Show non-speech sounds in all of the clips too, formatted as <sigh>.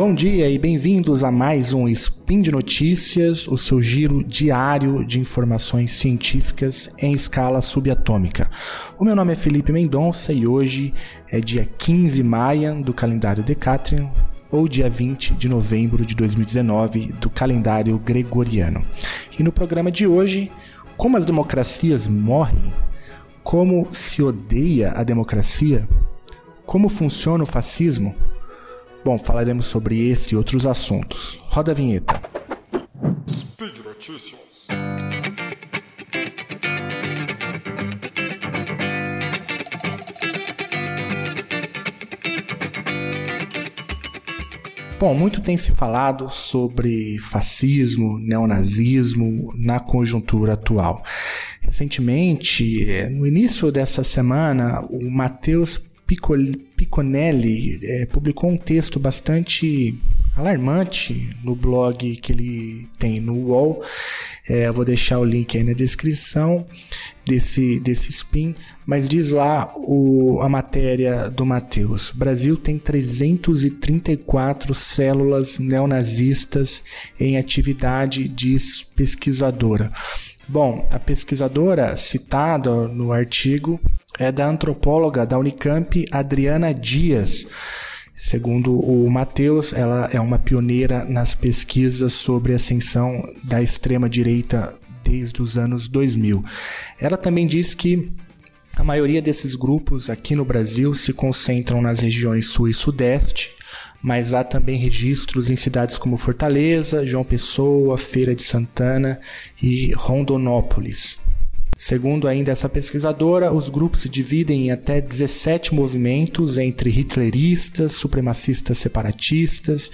Bom dia e bem-vindos a mais um Spin de Notícias, o seu giro diário de informações científicas em escala subatômica. O meu nome é Felipe Mendonça e hoje é dia 15 maio do calendário Decatrian, ou dia 20 de novembro de 2019 do calendário gregoriano. E no programa de hoje, como as democracias morrem, como se odeia a democracia, como funciona o fascismo Bom, falaremos sobre esse e outros assuntos. Roda a vinheta. Speed Notícias. Bom, muito tem se falado sobre fascismo, neonazismo na conjuntura atual. Recentemente, eh, no início dessa semana, o Matheus Piconelli é, publicou um texto bastante alarmante no blog que ele tem no UOL. É, eu vou deixar o link aí na descrição desse, desse spin, mas diz lá o, a matéria do Matheus. Brasil tem 334 células neonazistas em atividade, diz pesquisadora. Bom, a pesquisadora citada no artigo é da antropóloga da Unicamp, Adriana Dias. Segundo o Matheus, ela é uma pioneira nas pesquisas sobre a ascensão da extrema-direita desde os anos 2000. Ela também diz que a maioria desses grupos aqui no Brasil se concentram nas regiões sul e sudeste, mas há também registros em cidades como Fortaleza, João Pessoa, Feira de Santana e Rondonópolis. Segundo ainda essa pesquisadora, os grupos se dividem em até 17 movimentos entre hitleristas, supremacistas separatistas,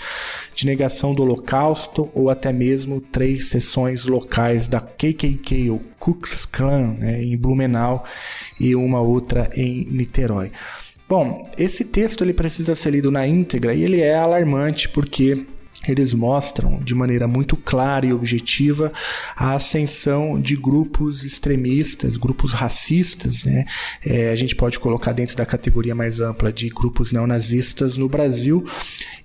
de negação do Holocausto ou até mesmo três seções locais da KKK, ou Ku Klux Klan, né, em Blumenau e uma outra em Niterói. Bom, esse texto ele precisa ser lido na íntegra e ele é alarmante porque eles mostram de maneira muito clara e objetiva a ascensão de grupos extremistas, grupos racistas, né? É, a gente pode colocar dentro da categoria mais ampla de grupos neonazistas no Brasil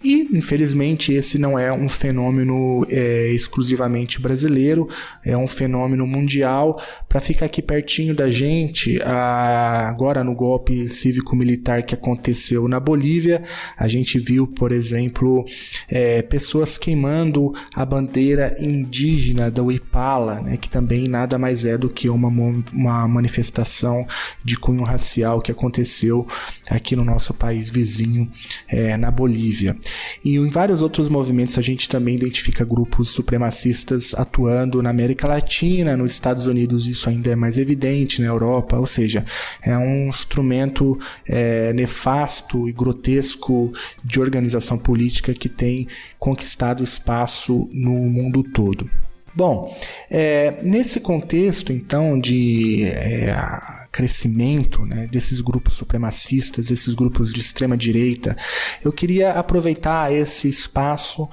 e, infelizmente, esse não é um fenômeno é, exclusivamente brasileiro, é um fenômeno mundial. Para ficar aqui pertinho da gente, a, agora no golpe cívico-militar que aconteceu na Bolívia, a gente viu, por exemplo, é, pessoas queimando a bandeira indígena da Uipala, né, que também nada mais é do que uma, uma manifestação de cunho racial que aconteceu aqui no nosso país vizinho, é, na Bolívia. E em vários outros movimentos a gente também identifica grupos supremacistas atuando na América Latina, nos Estados Unidos isso ainda é mais evidente, na Europa, ou seja, é um instrumento é, nefasto e grotesco de organização política que tem espaço no mundo todo. Bom, é, nesse contexto então de é, crescimento né, desses grupos supremacistas, esses grupos de extrema direita, eu queria aproveitar esse espaço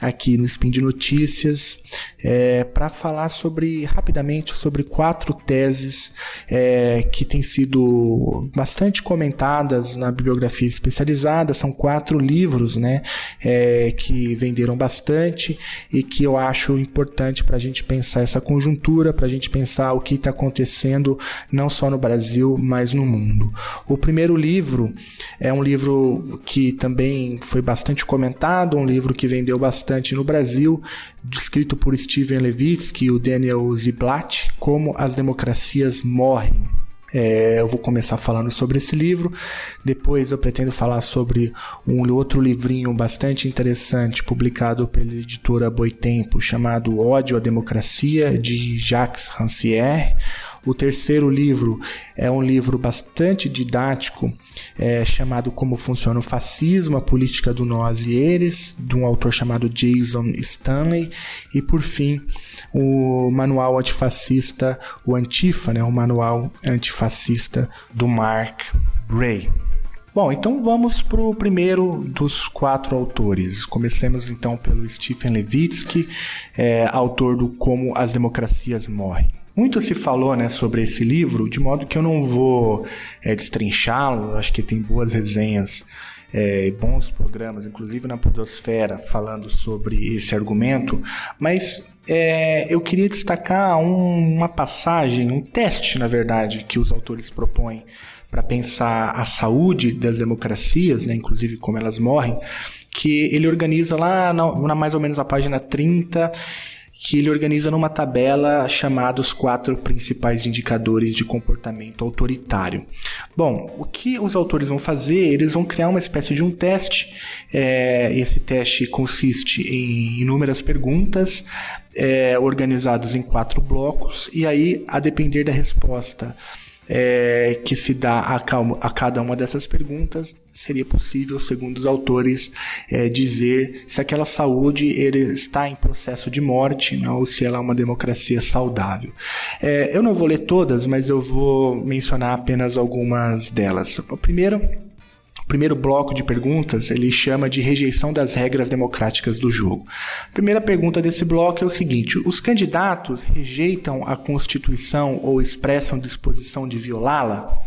aqui no Spin de Notícias é, para falar sobre rapidamente sobre quatro teses é, que têm sido bastante comentadas na bibliografia especializada. São quatro livros né, é, que venderam bastante e que eu acho importante para a gente pensar essa conjuntura, para a gente pensar o que está acontecendo não só no Brasil, mas no mundo. O primeiro livro é um livro que também foi bastante comentado, um livro que vendeu bastante no Brasil, escrito por Steven Levitsky e o Daniel Ziblatt, Como as Democracias Morrem. É, eu vou começar falando sobre esse livro, depois eu pretendo falar sobre um outro livrinho bastante interessante publicado pela editora Boitempo, chamado Ódio à Democracia, de Jacques Rancière. O terceiro livro é um livro bastante didático, é, chamado Como Funciona o Fascismo, a Política do Nós e Eles, de um autor chamado Jason Stanley. E, por fim, o Manual Antifascista, o Antifa, né, o Manual Antifascista do Mark Bray. Bom, então vamos para o primeiro dos quatro autores. Comecemos então pelo Stephen Levitsky, é, autor do Como as Democracias Morrem. Muito se falou né, sobre esse livro, de modo que eu não vou é, destrinchá-lo, acho que tem boas resenhas é, bons programas, inclusive na Podosfera, falando sobre esse argumento, mas é, eu queria destacar um, uma passagem, um teste, na verdade, que os autores propõem para pensar a saúde das democracias, né, inclusive como elas morrem, que ele organiza lá na, na mais ou menos a página 30 que ele organiza numa tabela chamada os quatro principais indicadores de comportamento autoritário. Bom, o que os autores vão fazer? Eles vão criar uma espécie de um teste. É, esse teste consiste em inúmeras perguntas é, organizadas em quatro blocos, e aí, a depender da resposta é, que se dá a, a, cada uma dessas perguntas, seria possível, segundo os autores, é, dizer se aquela saúde está em processo de morte não, ou se ela é uma democracia saudável. É, eu não vou ler todas, mas eu vou mencionar apenas algumas delas. O primeiro primeiro bloco de perguntas ele chama de rejeição das regras democráticas do jogo. A primeira pergunta desse bloco é o seguinte: os candidatos rejeitam a Constituição ou expressam disposição de violá-la?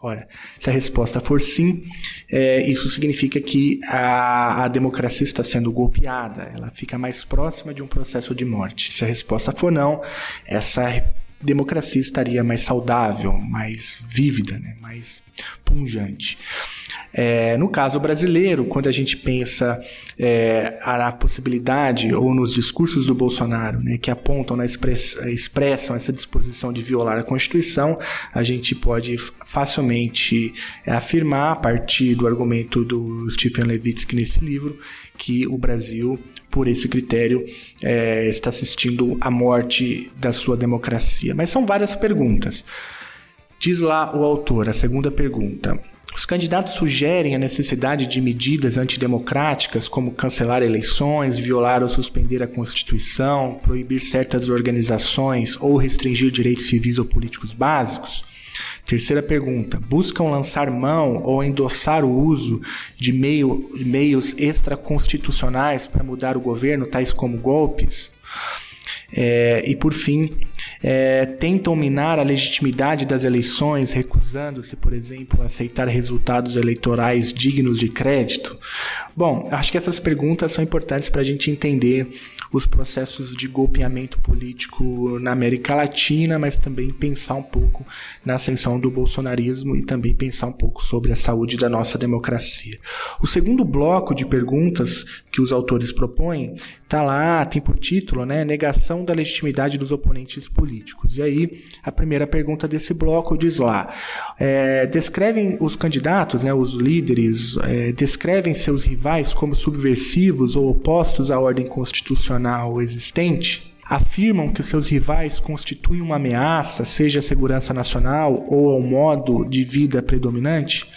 Ora, se a resposta for sim, é, isso significa que a, a, democracia está sendo golpeada, ela fica mais próxima de um processo de morte. Se a resposta for não, essa democracia estaria mais saudável, mais vívida, né? mais punjante. É, no caso brasileiro, quando a gente pensa é, na possibilidade ou nos discursos do Bolsonaro, né, que apontam, na express, expressam essa disposição de violar a Constituição, a gente pode facilmente afirmar, a partir do argumento do Stephen Levitsky nesse livro, que o Brasil, por esse critério, é, está assistindo à morte da sua democracia. Mas são várias perguntas. Diz lá o autor, a segunda pergunta. Os candidatos sugerem a necessidade de medidas antidemocráticas, como cancelar eleições, violar ou suspender a Constituição, proibir certas organizações ou restringir direitos civis ou políticos básicos? Terceira pergunta: buscam lançar mão ou endossar o uso de meio, meios extraconstitucionais para mudar o governo, tais como golpes? É, e por fim, é, tentam minar a legitimidade das eleições, recusando-se, por exemplo, a aceitar resultados eleitorais dignos de crédito? Bom, acho que essas perguntas são importantes para a gente entender os processos de golpeamento político na América Latina, mas também pensar um pouco na ascensão do bolsonarismo e também pensar um pouco sobre a saúde da nossa democracia. O segundo bloco de perguntas que os autores propõem está lá, tem por título, né, negação da legitimidade dos oponentes políticos. E aí, a primeira pergunta desse bloco diz lá, é, descrevem os candidatos, né, os líderes, é, descrevem seus rivais como subversivos ou opostos à ordem constitucional existente? Afirmam que os seus rivais constituem uma ameaça, seja à segurança nacional ou ao modo de vida predominante?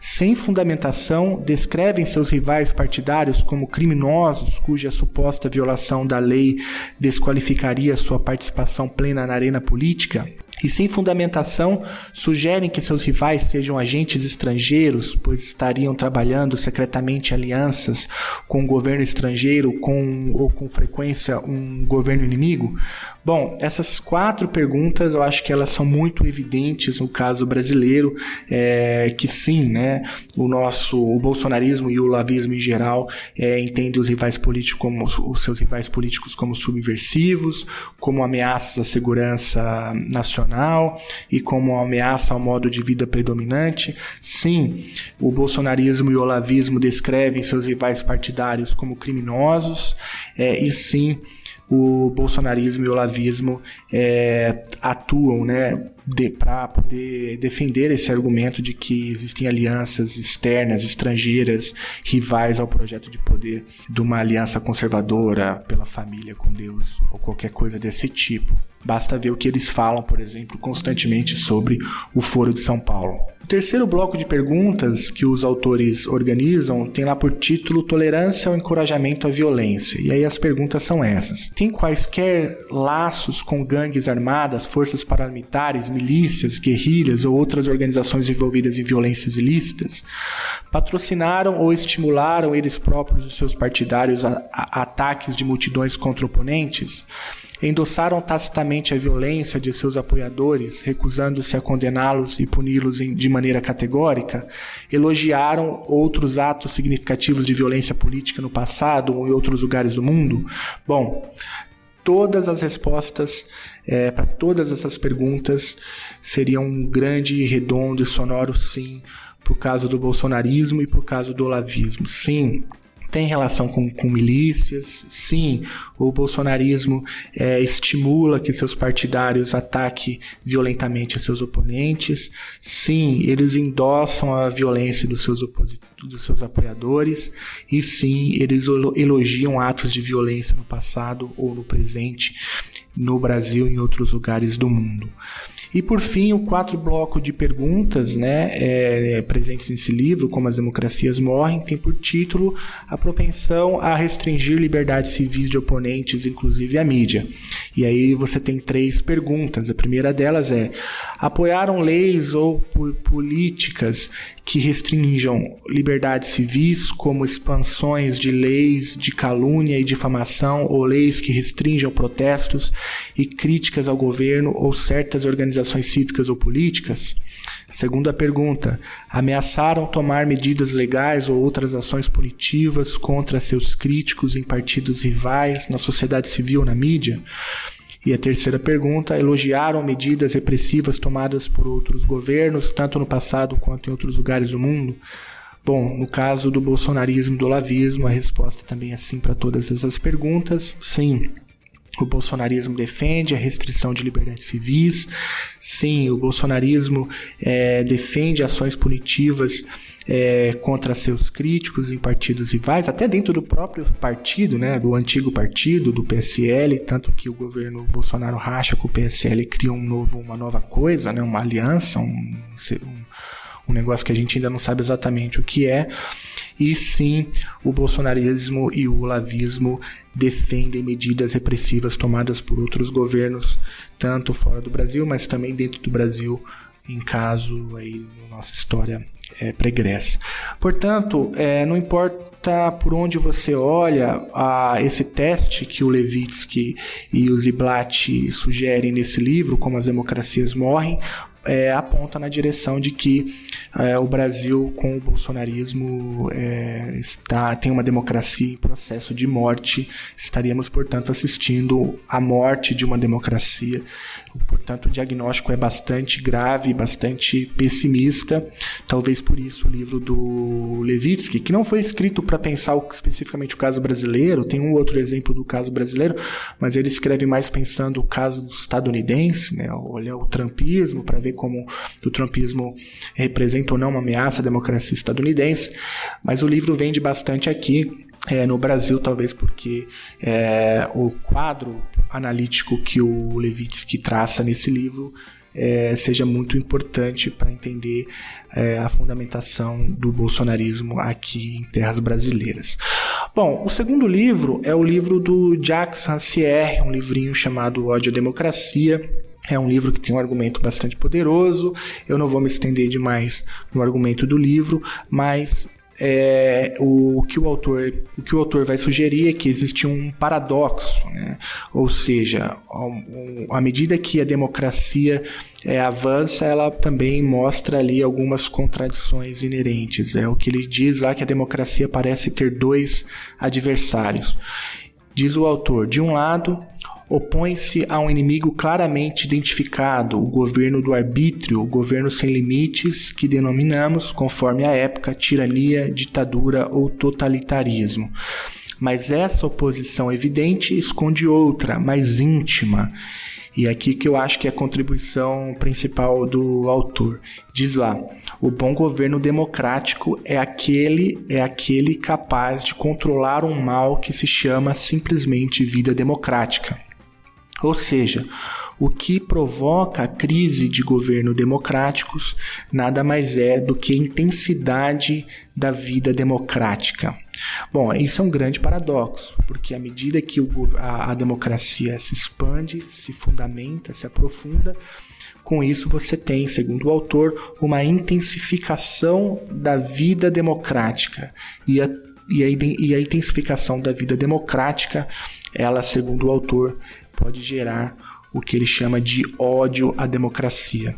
Sem fundamentação, descrevem seus rivais partidários como criminosos cuja suposta violação da lei desqualificaria sua participação plena na arena política? E sem fundamentação sugerem que seus rivais sejam agentes estrangeiros, pois estariam trabalhando secretamente alianças com o um governo estrangeiro com, ou com frequência um governo inimigo? Bom, essas quatro perguntas eu acho que elas são muito evidentes no caso brasileiro, é, que sim, né, o nosso o bolsonarismo e o lavismo em geral é, entendem os rivais políticos como os seus rivais políticos como subversivos, como ameaças à segurança nacional e como ameaça ao modo de vida predominante. Sim, o bolsonarismo e o olavismo descrevem seus rivais partidários como criminosos é, e sim o bolsonarismo e o lavismo é, atuam né, de, para poder defender esse argumento de que existem alianças externas, estrangeiras, rivais ao projeto de poder de uma aliança conservadora pela família com Deus ou qualquer coisa desse tipo. Basta ver o que eles falam, por exemplo, constantemente sobre o Foro de São Paulo. Terceiro bloco de perguntas que os autores organizam tem lá por título Tolerância ao encorajamento à violência. E aí as perguntas são essas: Tem quaisquer laços com gangues armadas, forças paramilitares, milícias, guerrilhas ou outras organizações envolvidas em violências ilícitas? Patrocinaram ou estimularam eles próprios e seus partidários a, a ataques de multidões contra oponentes? Endossaram tacitamente a violência de seus apoiadores, recusando-se a condená-los e puni-los de maneira categórica, elogiaram outros atos significativos de violência política no passado ou em outros lugares do mundo? Bom, todas as respostas é, para todas essas perguntas seriam um grande, redondo e sonoro sim para o caso do bolsonarismo e para o caso do olavismo. Sim, tem relação com, com milícias. Sim, o bolsonarismo é, estimula que seus partidários ataquem violentamente seus oponentes. Sim, eles endossam a violência dos seus, dos seus apoiadores. E sim, eles elogiam atos de violência no passado ou no presente, no Brasil e em outros lugares do mundo. E por fim, o quatro bloco de perguntas né, é, é, presentes nesse livro, como as democracias morrem, tem por título a propensão a restringir liberdades civis de oponentes, inclusive a mídia. E aí você tem três perguntas. A primeira delas é: apoiaram leis ou políticas que restringam liberdades civis, como expansões de leis de calúnia e difamação, ou leis que restringam protestos e críticas ao governo ou certas organizações cívicas ou políticas? Segunda pergunta: ameaçaram tomar medidas legais ou outras ações punitivas contra seus críticos em partidos rivais, na sociedade civil na mídia? E a terceira pergunta: elogiaram medidas repressivas tomadas por outros governos, tanto no passado quanto em outros lugares do mundo? Bom, no caso do bolsonarismo e do lavismo, a resposta também é sim para todas essas perguntas. Sim, o bolsonarismo defende a restrição de liberdades civis. Sim, o bolsonarismo é, defende ações punitivas é, contra seus críticos em partidos rivais, até dentro do próprio partido, né, do antigo partido, do PSL, tanto que o governo Bolsonaro racha com o PSL e cria um novo, uma nova coisa, né, uma aliança, um, um, um negócio que a gente ainda não sabe exatamente o que é. E sim, o bolsonarismo e o olavismo defendem medidas repressivas tomadas por outros governos, tanto fora do Brasil, mas também dentro do Brasil, em caso aí nossa história é, pregressa. Portanto, é, não importa por onde você olha, a, esse teste que o Levitsky e o Ziblatt sugerem nesse livro, como as democracias morrem, é, aponta na direção de que é, o Brasil, com o bolsonarismo, é, está, tem uma democracia em processo de morte. Estaríamos, portanto, assistindo à morte de uma democracia. Portanto, o diagnóstico é bastante grave, bastante pessimista. Talvez por isso o livro do Levitsky, que não foi escrito para pensar especificamente o caso brasileiro, tem um outro exemplo do caso brasileiro, mas ele escreve mais pensando o caso estadunidense, né? olha o trumpismo para ver como o trumpismo representa ou não uma ameaça à democracia estadunidense, mas o livro vende bastante aqui é, no Brasil, talvez porque é, o quadro analítico que o Levitsky traça nesse livro é, seja muito importante para entender é, a fundamentação do bolsonarismo aqui em terras brasileiras. Bom, o segundo livro é o livro do Jacques Rancière, um livrinho chamado Ódio à Democracia. É um livro que tem um argumento bastante poderoso. Eu não vou me estender demais no argumento do livro, mas é, o, que o autor o que o autor vai sugerir é que existe um paradoxo, né? ou seja, à medida que a democracia é, avança, ela também mostra ali algumas contradições inerentes. É o que ele diz lá que a democracia parece ter dois adversários. Diz o autor: de um lado, opõe-se a um inimigo claramente identificado, o governo do arbítrio, o governo sem limites, que denominamos, conforme a época, tirania, ditadura ou totalitarismo. Mas essa oposição evidente esconde outra, mais íntima. E é aqui que eu acho que é a contribuição principal do autor. Diz lá: o bom governo democrático é aquele é aquele capaz de controlar um mal que se chama simplesmente vida democrática. Ou seja, o que provoca a crise de governo democráticos nada mais é do que a intensidade da vida democrática. Bom, isso é um grande paradoxo, porque à medida que a, a democracia se expande, se fundamenta, se aprofunda, com isso você tem, segundo o autor, uma intensificação da vida democrática. E a, e a, e a intensificação da vida democrática, ela, segundo o autor, pode gerar o que ele chama de ódio à democracia.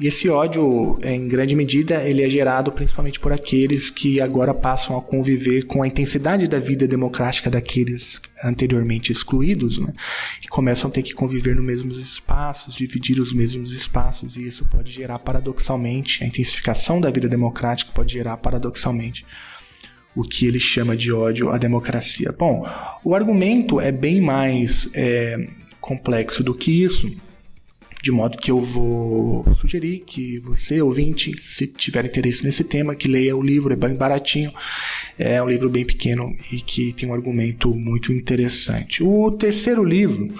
E esse ódio, em grande medida, ele é gerado principalmente por aqueles que agora passam a conviver com a intensidade da vida democrática daqueles anteriormente excluídos, né? E começam a ter que conviver nos mesmos espaços, dividir os mesmos espaços, e isso pode gerar paradoxalmente, a intensificação da vida democrática pode gerar paradoxalmente o que ele chama de ódio à democracia. Bom, o argumento é bem mais é, complexo do que isso de modo que eu vou sugerir que você, ouvinte, se tiver interesse nesse tema, que leia o livro, é bem baratinho, é um livro bem pequeno e que tem um argumento muito interessante. O terceiro livro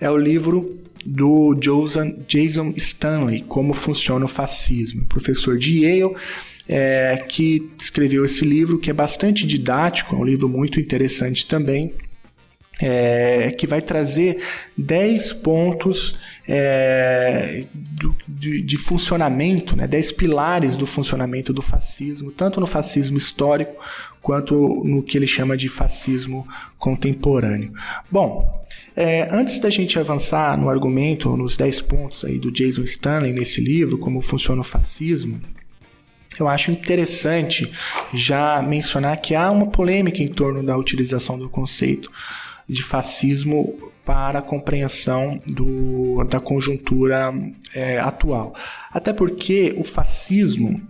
é o livro do Jason Stanley, Como Funciona o Fascismo, professor de Yale, é, que escreveu esse livro, que é bastante didático, é um livro muito interessante também, é, que vai trazer 10 pontos é, do, de, de, funcionamento, né, 10 pilares do funcionamento do fascismo, tanto no fascismo histórico quanto no que ele chama de fascismo contemporâneo. Bom, é, antes da gente avançar no argumento, nos 10 pontos aí do Jason Stanley nesse livro, como funciona o fascismo, eu acho interessante já mencionar que há uma polêmica em torno da utilização do conceito de fascismo para a compreensão do, da conjuntura é, atual. Até porque o fascismo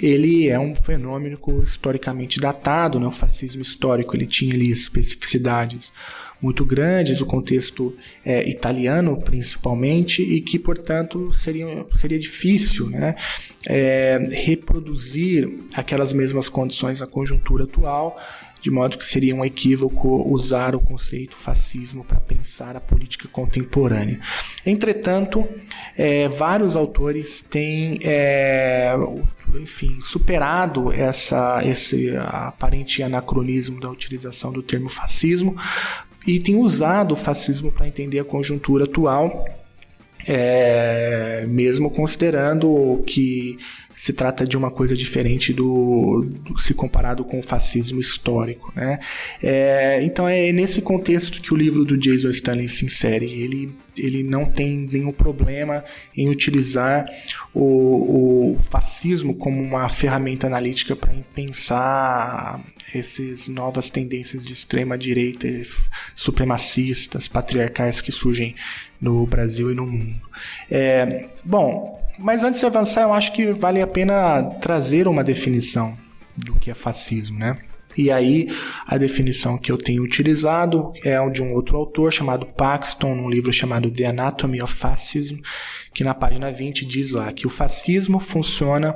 ele é um fenômeno historicamente datado, né? o fascismo histórico ele tinha ali especificidades muito grandes, o contexto é, italiano principalmente, e que, portanto, seria, seria difícil né? É, reproduzir aquelas mesmas condições na conjuntura atual de modo que seria um equívoco usar o conceito fascismo para pensar a política contemporânea. Entretanto, é, vários autores têm é, enfim, superado essa, esse aparente anacronismo da utilização do termo fascismo e têm usado o fascismo para entender a conjuntura atual é, mesmo considerando que se trata de uma coisa diferente do, do se comparado com o fascismo histórico, né? É, então é nesse contexto que o livro do Jason Stanley se insere. Ele ele não tem nenhum problema em utilizar o, o fascismo como uma ferramenta analítica para pensar essas novas tendências de extrema direita, supremacistas, patriarcais que surgem no Brasil e no mundo. É, bom, mas antes de avançar, eu acho que vale a pena trazer uma definição do que é fascismo, né? E aí, a definição que eu tenho utilizado é de um outro autor chamado Paxton, num livro chamado The Anatomy of Fascism, que na página 20 diz lá que o fascismo funciona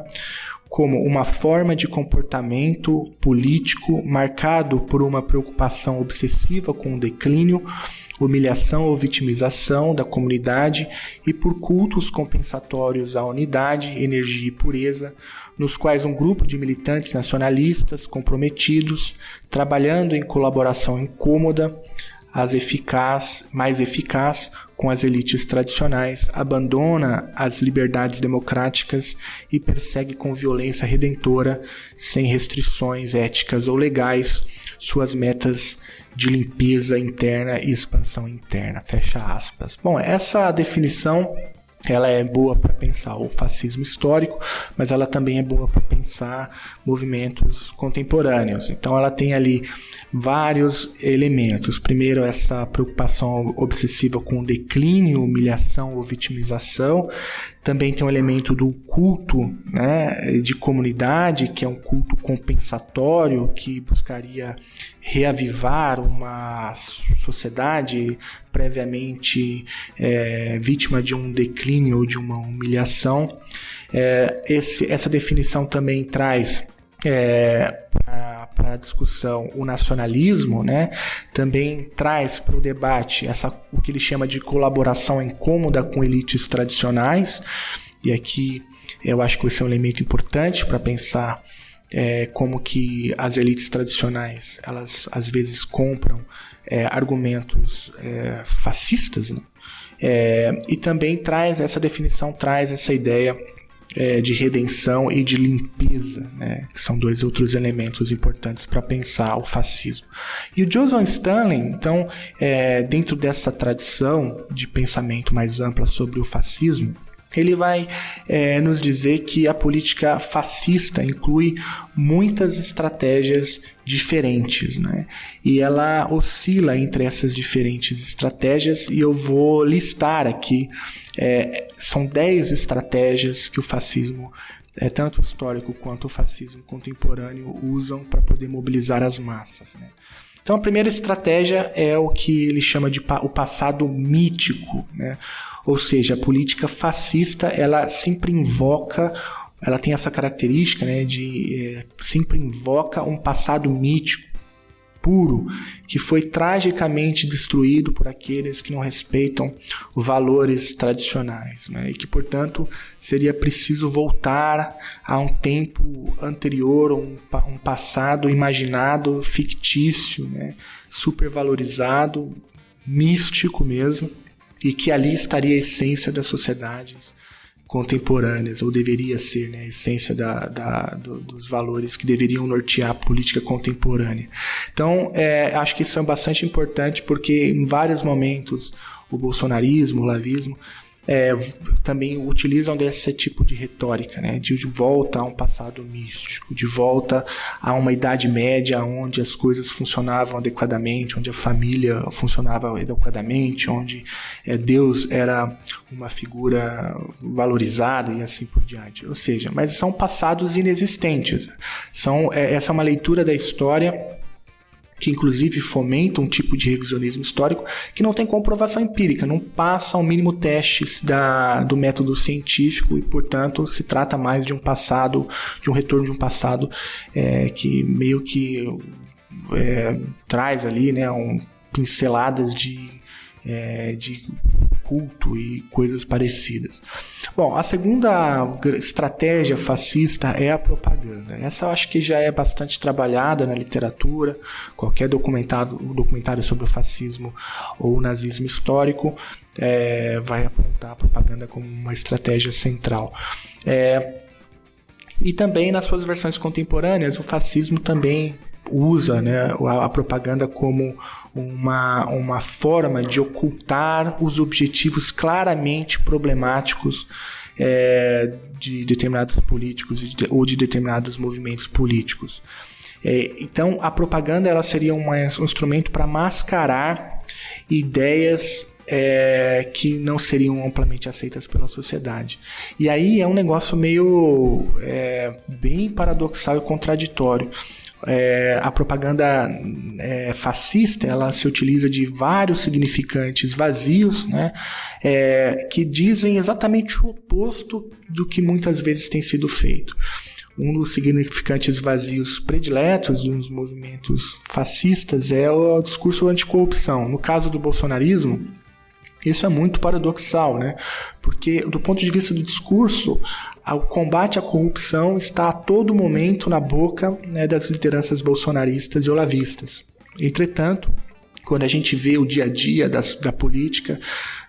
como uma forma de comportamento político marcado por uma preocupação obsessiva com o declínio, humilhação ou vitimização da comunidade e por cultos compensatórios à unidade, energia e pureza, nos quais um grupo de militantes nacionalistas comprometidos, trabalhando em colaboração incômoda, as eficaz, mais eficaz com as elites tradicionais, abandona as liberdades democráticas e persegue com violência redentora, sem restrições éticas ou legais, suas metas de limpeza interna e expansão interna. Fecha aspas. Bom, essa definição ela é boa para pensar o fascismo histórico, mas ela também é boa para pensar movimentos contemporâneos. Então ela tem ali vários elementos. Primeiro, essa preocupação obsessiva com o declínio, humilhação ou vitimização. Também tem um elemento do culto né, de comunidade, que é um culto compensatório que buscaria reavivar uma sociedade previamente é, vítima de um declínio ou de uma humilhação. É, esse, essa definição também traz é, para a discussão o nacionalismo, né, também traz para o debate essa, o que ele chama de colaboração incômoda com elites tradicionais, e aqui eu acho que esse é um elemento importante para pensar é, como que as elites tradicionais elas às vezes compram é, argumentos é, fascistas, né? É, e também traz essa definição traz essa ideia é, de redenção e de limpeza, né? que são dois outros elementos importantes para pensar o fascismo. E o Joseph Stalin, então, é, dentro dessa tradição de pensamento mais ampla sobre o fascismo, ele vai é, nos dizer que a política fascista inclui muitas estratégias diferentes, né? E ela oscila entre essas diferentes estratégias e eu vou listar aqui é, são 10 estratégias que o fascismo é, tanto histórico quanto o fascismo contemporâneo usam para poder mobilizar as massas. Né? Então a primeira estratégia é o que ele chama de pa o passado mítico, né? Ou seja, a política fascista ela sempre invoca ela tem essa característica né, de é, sempre invoca um passado mítico puro que foi tragicamente destruído por aqueles que não respeitam valores tradicionais né? e que, portanto, seria preciso voltar a um tempo anterior, um, um passado imaginado, fictício, né? supervalorizado, místico mesmo, e que ali estaria a essência das sociedades contemporâneas, ou deveria ser né, a essência da, da, do, dos valores que deveriam nortear a política contemporânea. Então, é, acho que isso é bastante importante porque em vários momentos o bolsonarismo, o lavismo, é, também utilizam desse tipo de retórica, né? de volta a um passado místico, de volta a uma Idade Média onde as coisas funcionavam adequadamente, onde a família funcionava adequadamente, onde é, Deus era uma figura valorizada e assim por diante. Ou seja, mas são passados inexistentes. São, é, essa é uma leitura da história que inclusive fomenta um tipo de revisionismo histórico que não tem comprovação empírica, não passa ao mínimo testes da, do método científico e, portanto, se trata mais de um passado, de um retorno de um passado é, que meio que é, traz ali né, um, pinceladas de, é, de culto e coisas parecidas. Bom, a segunda estratégia fascista é a propaganda. Essa eu acho que já é bastante trabalhada na literatura. Qualquer documentado, documentário sobre o fascismo ou o nazismo histórico é, vai apontar a propaganda como uma estratégia central. É, e também nas suas versões contemporâneas, o fascismo também usa né, a, a propaganda como uma, uma forma de ocultar os objetivos claramente problemáticos é, de determinados políticos ou de determinados movimentos políticos. É, então, a propaganda ela seria um, um instrumento para mascarar ideias é, que não seriam amplamente aceitas pela sociedade. E aí é um negócio meio é, bem paradoxal e contraditório, é, a propaganda é, fascista ela se utiliza de vários significantes vazios, né, é, que dizem exatamente o oposto do que muitas vezes tem sido feito. Um dos significantes vazios prediletos dos movimentos fascistas é o discurso anticorrupção. No caso do bolsonarismo, isso é muito paradoxal, né? Porque, do ponto de vista do discurso, o combate à corrupção está a todo momento na boca né, das lideranças bolsonaristas e olavistas. Entretanto, quando a gente vê o dia a dia da política,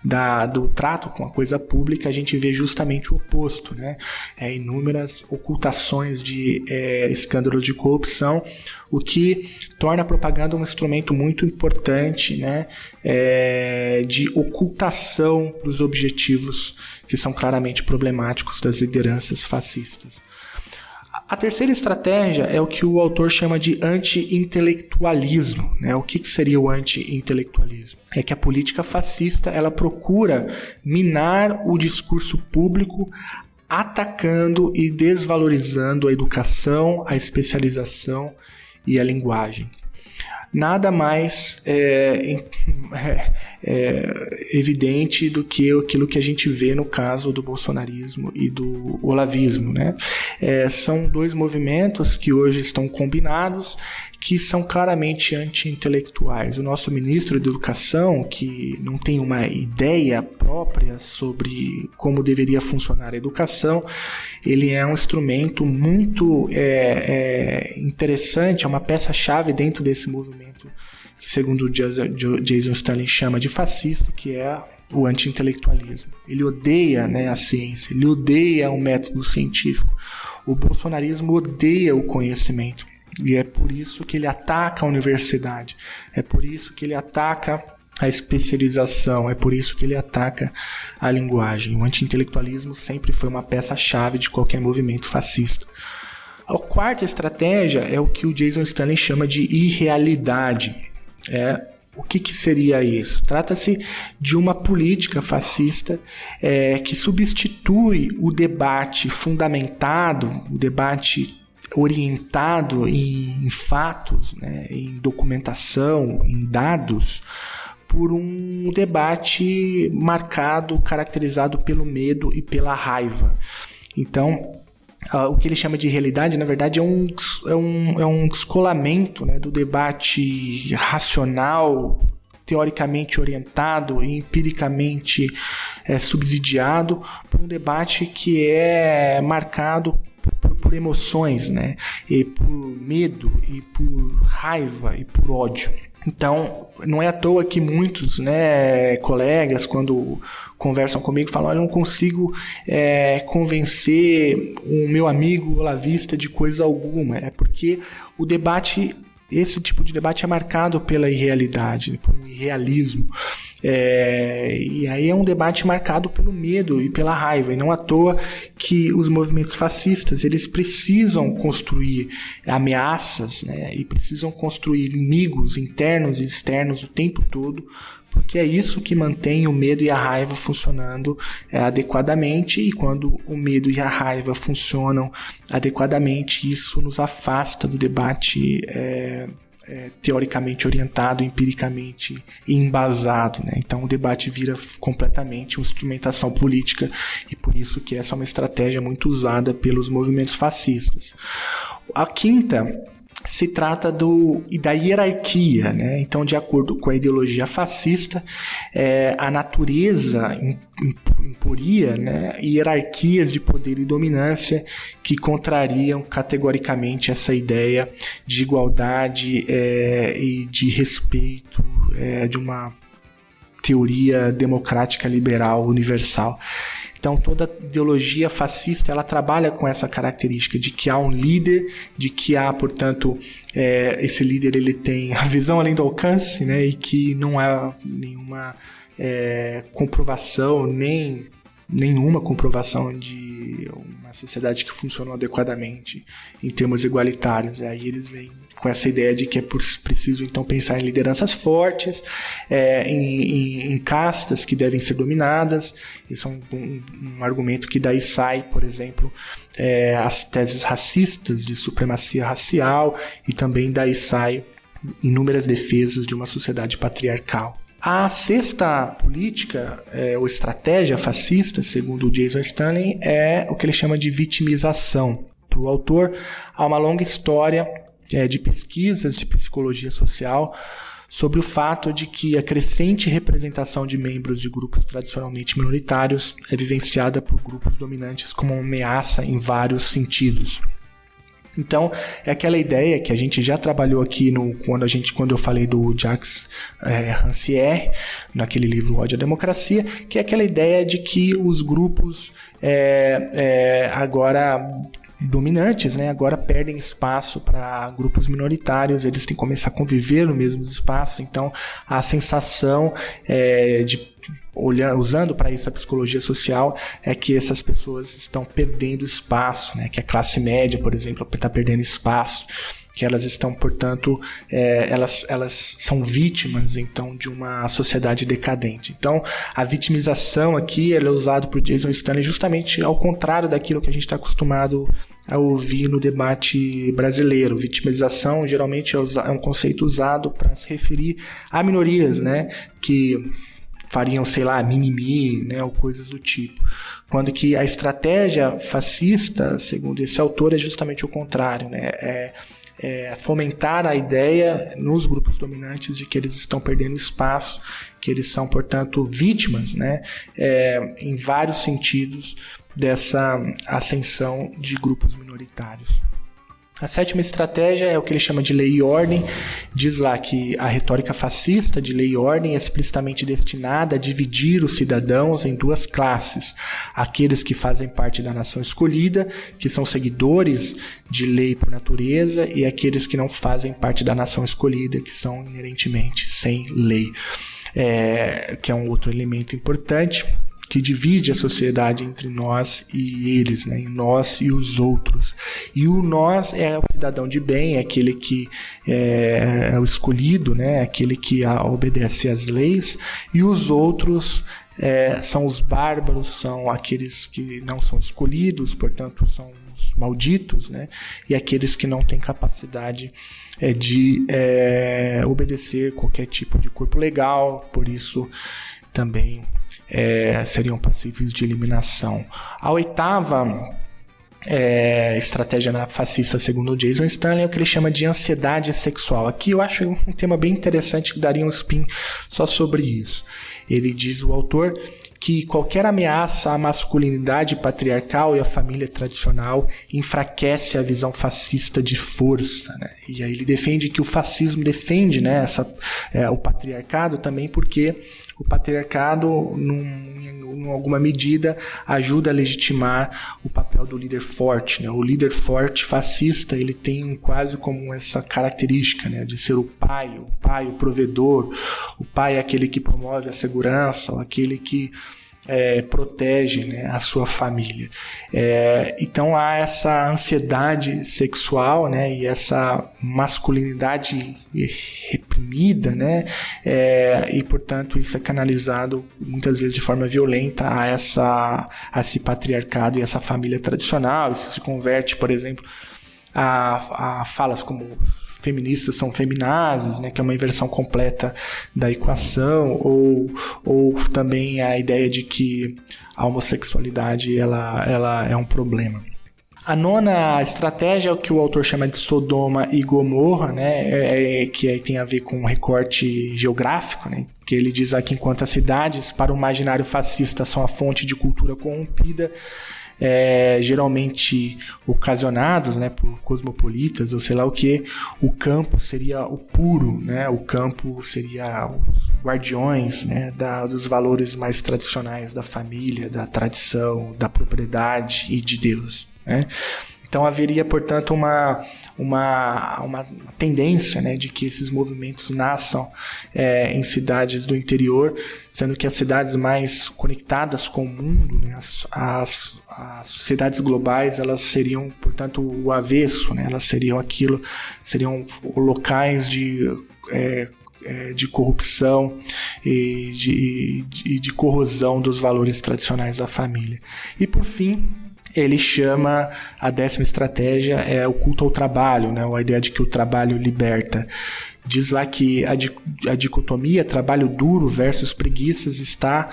da, do trato com a coisa pública, a gente vê justamente o oposto, né? É, inúmeras ocultações de é, escândalos de corrupção, o que torna a propaganda um instrumento muito importante, né? É, de ocultação dos objetivos que são claramente problemáticos das lideranças fascistas. A terceira estratégia é o que o autor chama de anti-intelectualismo. Né? O que, que seria o anti-intelectualismo? É que a política fascista ela procura minar o discurso público atacando e desvalorizando a educação, a especialização e a linguagem nada mais é, <laughs> é, é, evidente do que aquilo que a gente vê no caso do bolsonarismo e do olavismo. Né? É, são dois movimentos que hoje estão combinados que são claramente anti-intelectuais. O nosso ministro da Educação, que não tem uma ideia própria sobre como deveria funcionar a educação, ele é um instrumento muito é, é interessante, é uma peça-chave dentro desse movimento que, segundo o Jason Stalin chama de fascista, que é o anti-intelectualismo. Ele odeia né, a ciência, ele odeia o método científico. O bolsonarismo odeia o conhecimento. E é por isso que ele ataca a universidade, é por isso que ele ataca a especialização, é por isso que ele ataca a linguagem. O anti-intelectualismo sempre foi uma peça-chave de qualquer movimento fascista. A quarta estratégia é o que o Jason Stanley chama de irrealidade. É, o que, que seria isso? Trata-se de uma política fascista é, que substitui o debate fundamentado, o debate orientado em, em fatos, né, em documentação, em dados, por um debate marcado, caracterizado pelo medo e pela raiva. Então, Uh, o que ele chama de realidade, na verdade, é um, é um, é um descolamento né, do debate racional, teoricamente orientado e empiricamente é, subsidiado por um debate que é marcado por, por, emoções, né? E por medo, e por raiva, e por ódio. Então, não é à toa que muitos né, colegas, quando conversam comigo, falam: Eu não consigo é, convencer o meu amigo olavista de coisa alguma. É porque o debate, esse tipo de debate é marcado pela irrealidade, pelo irrealismo. É, e aí é um debate marcado pelo medo e pela raiva. E não à toa que os movimentos fascistas eles precisam construir ameaças né, e precisam construir inimigos internos e externos o tempo todo porque é isso que mantém o medo e a raiva funcionando é, adequadamente, e quando o medo e a raiva funcionam adequadamente, isso nos afasta do debate é, é, teoricamente orientado, empiricamente embasado. Né? Então o debate vira completamente uma instrumentação política e por isso que essa é uma estratégia muito usada pelos movimentos fascistas. A quinta se trata do, da hierarquia. Né? Então, de acordo com a ideologia fascista, é, a natureza imporia né, hierarquias de poder e dominância que contrariam categoricamente essa ideia de igualdade é, e de respeito é, de uma teoria democrática liberal universal. Então toda ideologia fascista ela trabalha com essa característica de que há um líder, de que há, portanto, é, esse líder ele tem a visão além do alcance, né, e que não há nenhuma é, comprovação nem nenhuma comprovação de uma sociedade que funciona adequadamente em termos igualitários. Aí eles vêm com essa ideia de que é preciso então pensar em lideranças fortes, é, em, em, em, castas que devem ser dominadas. Isso é um, um, um argumento que daí sai, por exemplo, é, as teses racistas de supremacia racial e também daí sai inúmeras defesas de uma sociedade patriarcal. A sexta política, é, ou estratégia fascista, segundo Jason Stanley, é o que ele chama de vitimização. Para o autor, há uma longa história é, de pesquisas de psicologia social sobre o fato de que a crescente representação de membros de grupos tradicionalmente minoritários é vivenciada por grupos dominantes como uma ameaça em vários sentidos. Então, é aquela ideia que a gente já trabalhou aqui no, quando, a gente, quando eu falei do Jacques é, Rancière, naquele livro Ódio à Democracia, que é aquela ideia de que os grupos é, é, agora dominantes, né, agora perdem espaço para grupos minoritários, eles têm que começar a conviver no mesmo espaço, então a sensação é, de olhando, usando para isso a psicologia social é que essas pessoas estão perdendo espaço, né, que a classe média, por exemplo, está perdendo espaço que elas estão, portanto, é, elas, elas são vítimas, então, de uma sociedade decadente. Então, a vitimização aqui é usada por Jason Stanley justamente ao contrário daquilo que a gente está acostumado a ouvir no debate brasileiro. Vitimização geralmente é, é um conceito usado para se referir a minorias, né, que fariam, sei lá, mimimi, né, ou coisas do tipo. Quando que a estratégia fascista, segundo esse autor, é justamente o contrário, né, é, é fomentar a ideia nos grupos dominantes de que eles estão perdendo espaço, que eles são, portanto, vítimas, né, é, em vários sentidos, dessa ascensão de grupos minoritários. A sétima estratégia é o que ele chama de lei e ordem. Diz lá que a retórica fascista de lei e ordem é explicitamente destinada a dividir os cidadãos em duas classes: aqueles que fazem parte da nação escolhida, que são seguidores de lei por natureza, e aqueles que não fazem parte da nação escolhida, que são inerentemente sem lei. É, que é um outro elemento importante que divide a sociedade entre nós e eles, né? nós e os outros. E o nós é o cidadão de bem, é aquele que é, é o escolhido, né? aquele que obedece às leis, e os outros é, são os bárbaros, são aqueles que não são escolhidos, portanto são os malditos, né? e aqueles que não têm capacidade é, de é, obedecer qualquer tipo de corpo legal, por isso também é, seriam passíveis de eliminação. A oitava é, estratégia fascista, segundo o Jason Stanley, é o que ele chama de ansiedade sexual. Aqui eu acho um tema bem interessante que daria um spin só sobre isso. Ele diz, o autor, que qualquer ameaça à masculinidade patriarcal e à família tradicional enfraquece a visão fascista de força. Né? E aí ele defende que o fascismo defende né, essa, é, o patriarcado também porque o patriarcado, num, em alguma medida, ajuda a legitimar o papel do líder forte. Né? O líder forte fascista ele tem quase como essa característica né, de ser o pai, o pai, o provedor. O pai é aquele que promove a segurança, aquele que é, protege né, a sua família. É, então há essa ansiedade sexual né, e essa masculinidade reprimida, né, é, e portanto isso é canalizado muitas vezes de forma violenta a, essa, a esse patriarcado e essa família tradicional. Isso se converte, por exemplo, a, a falas como feministas são feminazes, né, que é uma inversão completa da equação, ou, ou também a ideia de que a homossexualidade ela, ela é um problema. A nona estratégia é o que o autor chama de Sodoma e Gomorra, né, é, é, que tem a ver com um recorte geográfico, né, que ele diz aqui enquanto as cidades para o imaginário fascista são a fonte de cultura corrompida, é, geralmente ocasionados né, por cosmopolitas ou sei lá o que, o campo seria o puro, né? o campo seria os guardiões né, da, dos valores mais tradicionais da família, da tradição, da propriedade e de Deus. Né? Então haveria, portanto, uma uma, uma tendência né, de que esses movimentos nasçam é, em cidades do interior, sendo que as cidades mais conectadas com o mundo, né, as, as, as sociedades globais, elas seriam, portanto, o avesso, né, elas seriam aquilo, seriam locais de é, é de corrupção e de, de, de, corrosão dos valores tradicionais da família. E por fim, ele chama a décima estratégia é o culto ao trabalho, né? a ideia de que o trabalho liberta. Diz lá que a, a dicotomia trabalho duro versus preguiças está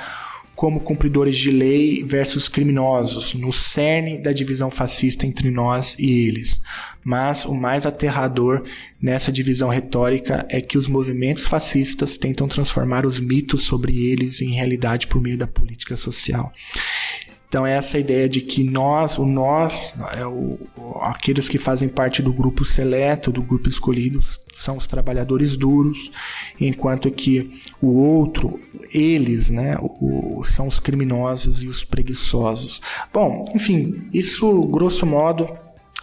como cumpridores de lei versus criminosos, no cerne da divisão fascista entre nós e eles. Mas o mais aterrador nessa divisão retórica é que os movimentos fascistas tentam transformar os mitos sobre eles em realidade por meio da política social. Então é essa ideia de que nós, o nós, é o, aqueles que fazem parte do grupo seleto, do grupo escolhido, são os trabalhadores duros, enquanto que o outro, eles, né, o, são os criminosos e os preguiçosos. Bom, enfim, isso grosso modo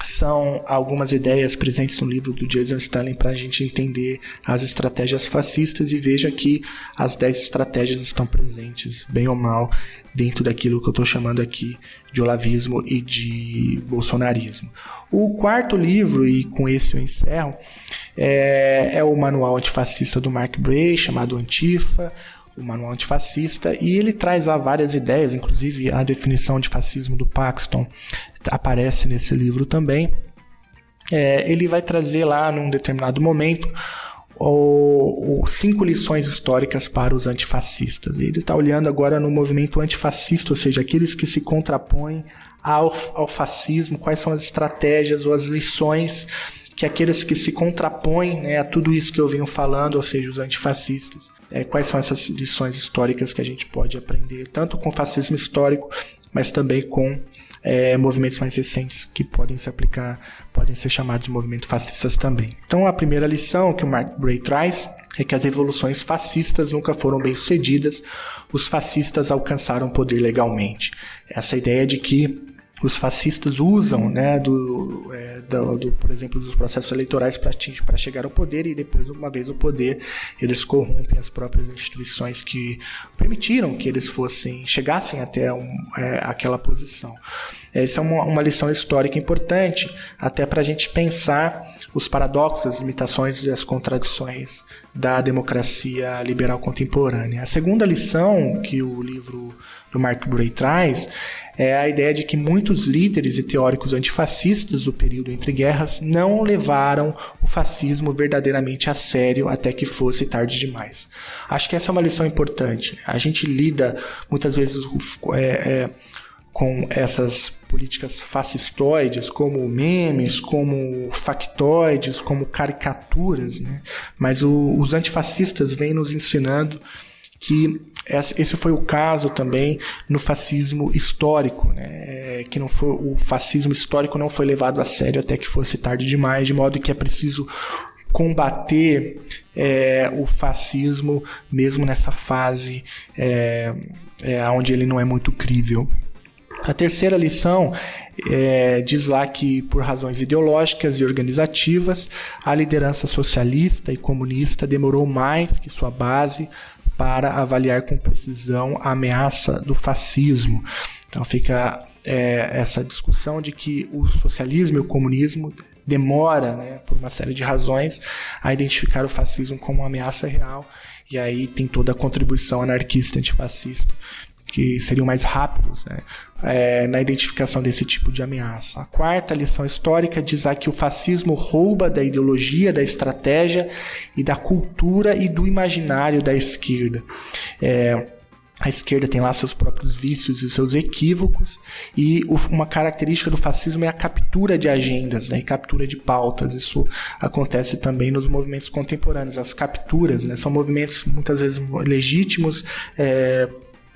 são algumas ideias presentes no livro do Jason Stanley para a gente entender as estratégias fascistas e veja que as 10 estratégias estão presentes, bem ou mal, dentro daquilo que eu estou chamando aqui de olavismo e de bolsonarismo. O quarto livro, e com esse eu encerro, é, é o Manual Antifascista do Mark Bray, chamado Antifa, o Manual Antifascista, e ele traz lá várias ideias, inclusive a definição de fascismo do Paxton aparece nesse livro também. É, ele vai trazer lá num determinado momento o, o, cinco lições históricas para os antifascistas. Ele está olhando agora no movimento antifascista, ou seja, aqueles que se contrapõem ao, ao fascismo, quais são as estratégias ou as lições que aqueles que se contrapõem né, a tudo isso que eu venho falando, ou seja, os antifascistas. É, quais são essas lições históricas que a gente pode aprender, tanto com o fascismo histórico, mas também com é, movimentos mais recentes que podem se aplicar, podem ser chamados de movimentos fascistas também. Então, a primeira lição que o Mark Bray traz é que as revoluções fascistas nunca foram bem sucedidas, os fascistas alcançaram poder legalmente. Essa ideia de que os fascistas usam, né, do, é, do, do, por exemplo, dos processos eleitorais para chegar ao poder e depois, uma vez o poder, eles corrompem as próprias instituições que permitiram que eles fossem chegassem até um, é, aquela posição. Essa é uma, uma lição histórica importante, até para a gente pensar os paradoxos, as limitações e as contradições da democracia liberal contemporânea. A segunda lição que o livro do Mark Bray traz é a ideia de que muitos líderes e teóricos antifascistas do período entre guerras não levaram o fascismo verdadeiramente a sério até que fosse tarde demais. Acho que essa é uma lição importante. A gente lida muitas vezes é, é, com essas políticas fascistoides, como memes, como factoides, como caricaturas, né? mas o, os antifascistas vêm nos ensinando que esse foi o caso também no fascismo histórico, né? que não foi, o fascismo histórico não foi levado a sério até que fosse tarde demais, de modo que é preciso combater é, o fascismo mesmo nessa fase é, é, onde ele não é muito crível. A terceira lição é, diz lá que, por razões ideológicas e organizativas, a liderança socialista e comunista demorou mais que sua base para avaliar com precisão a ameaça do fascismo. Então fica é, essa discussão de que o socialismo e o comunismo demora, né, por uma série de razões, a identificar o fascismo como uma ameaça real. E aí tem toda a contribuição anarquista antifascista que seriam mais rápidos né, é, na identificação desse tipo de ameaça. A quarta lição histórica diz que o fascismo rouba da ideologia, da estratégia e da cultura e do imaginário da esquerda. É, a esquerda tem lá seus próprios vícios e seus equívocos, e uma característica do fascismo é a captura de agendas né, e captura de pautas. Isso acontece também nos movimentos contemporâneos. As capturas né, são movimentos muitas vezes legítimos. É,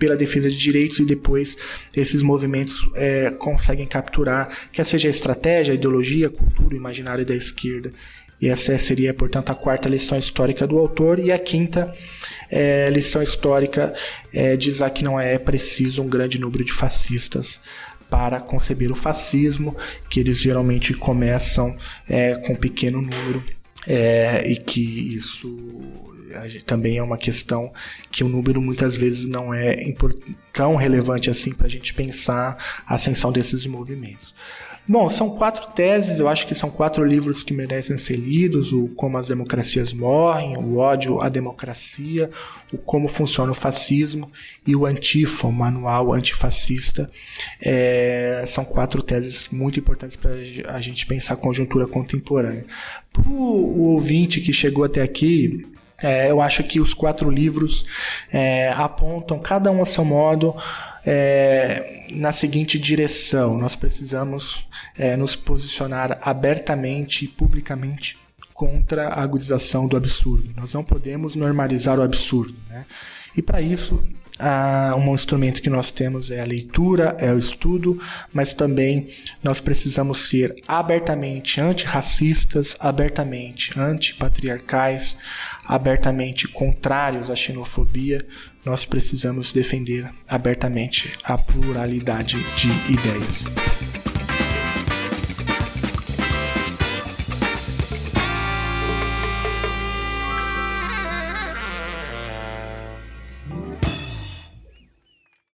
pela defesa de direitos e depois esses movimentos é, conseguem capturar, quer seja a estratégia, a ideologia, a cultura, o imaginário da esquerda. E essa seria, portanto, a quarta lição histórica do autor. E a quinta é, lição histórica é, diz que não é preciso um grande número de fascistas para conceber o fascismo, que eles geralmente começam é, com um pequeno número é, e que isso também é uma questão que o número muitas vezes não é tão relevante assim para a gente pensar a ascensão desses movimentos. Bom, são quatro teses, eu acho que são quatro livros que merecem ser lidos: o Como as Democracias Morrem, o Ódio à Democracia, o Como Funciona o Fascismo e o Antifa, o Manual Antifascista. É, são quatro teses muito importantes para a gente pensar a conjuntura contemporânea. Para o ouvinte que chegou até aqui, é, eu acho que os quatro livros é, apontam, cada um a seu modo, é, na seguinte direção: nós precisamos é, nos posicionar abertamente e publicamente contra a agudização do absurdo. Nós não podemos normalizar o absurdo. Né? E para isso, ah, um instrumento que nós temos é a leitura, é o estudo, mas também nós precisamos ser abertamente antirracistas, abertamente antipatriarcais, abertamente contrários à xenofobia. Nós precisamos defender abertamente a pluralidade de ideias.